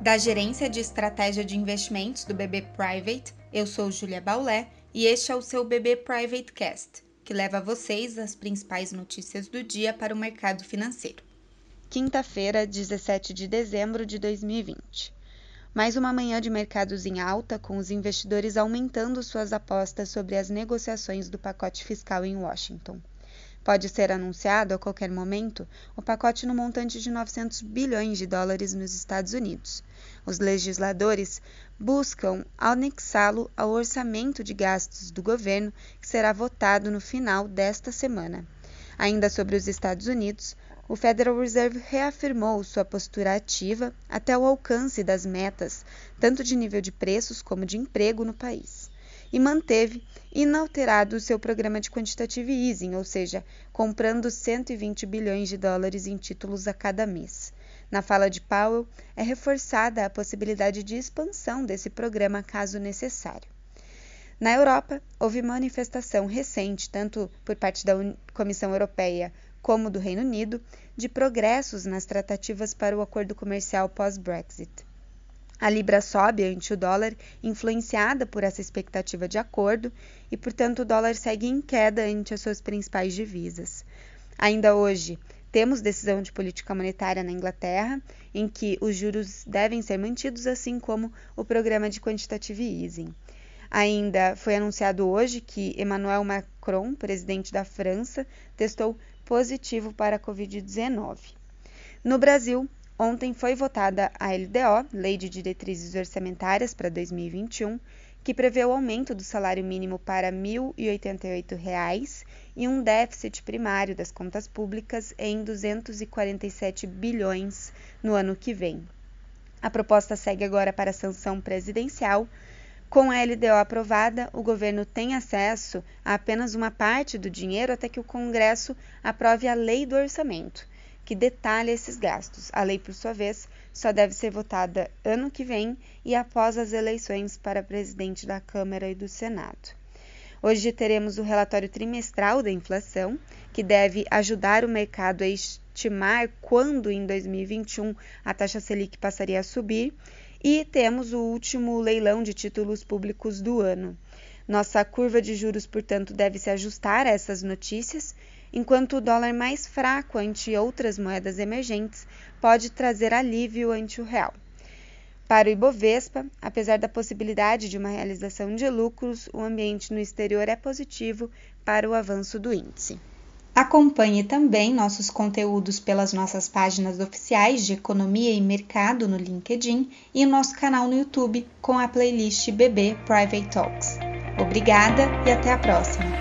Da Gerência de Estratégia de Investimentos do BB Private, eu sou Julia Baulé e este é o seu BB Private Cast, que leva a vocês as principais notícias do dia para o mercado financeiro. Quinta-feira, 17 de dezembro de 2020. Mais uma manhã de mercados em alta, com os investidores aumentando suas apostas sobre as negociações do pacote fiscal em Washington. Pode ser anunciado a qualquer momento o pacote no montante de 900 bilhões de dólares nos Estados Unidos. Os legisladores buscam anexá-lo ao orçamento de gastos do governo, que será votado no final desta semana. Ainda sobre os Estados Unidos, o Federal Reserve reafirmou sua postura ativa até o alcance das metas, tanto de nível de preços como de emprego no país, e manteve inalterado o seu programa de quantitative easing, ou seja, comprando 120 bilhões de dólares em títulos a cada mês. Na fala de Powell, é reforçada a possibilidade de expansão desse programa caso necessário. Na Europa, houve manifestação recente, tanto por parte da Comissão Europeia como do Reino Unido, de progressos nas tratativas para o acordo comercial pós-Brexit. A libra sobe ante o dólar, influenciada por essa expectativa de acordo, e, portanto, o dólar segue em queda ante as suas principais divisas. Ainda hoje, temos decisão de política monetária na Inglaterra, em que os juros devem ser mantidos, assim como o programa de quantitative easing. Ainda foi anunciado hoje que Emmanuel Macron, presidente da França, testou positivo para a Covid-19. No Brasil, ontem foi votada a LDO, Lei de Diretrizes Orçamentárias para 2021, que prevê o aumento do salário mínimo para R$ 1.088 e um déficit primário das contas públicas em 247 bilhões no ano que vem. A proposta segue agora para a sanção presidencial com a LDO aprovada, o governo tem acesso a apenas uma parte do dinheiro até que o Congresso aprove a lei do orçamento, que detalha esses gastos. A lei, por sua vez, só deve ser votada ano que vem e após as eleições para presidente da Câmara e do Senado. Hoje teremos o relatório trimestral da inflação, que deve ajudar o mercado a estimar quando em 2021 a taxa Selic passaria a subir e temos o último leilão de títulos públicos do ano. Nossa curva de juros, portanto, deve se ajustar a essas notícias, enquanto o dólar mais fraco ante outras moedas emergentes pode trazer alívio ante o real. Para o Ibovespa, apesar da possibilidade de uma realização de lucros, o ambiente no exterior é positivo para o avanço do índice. Acompanhe também nossos conteúdos pelas nossas páginas oficiais de Economia e Mercado no LinkedIn e nosso canal no YouTube com a playlist BB Private Talks. Obrigada e até a próxima!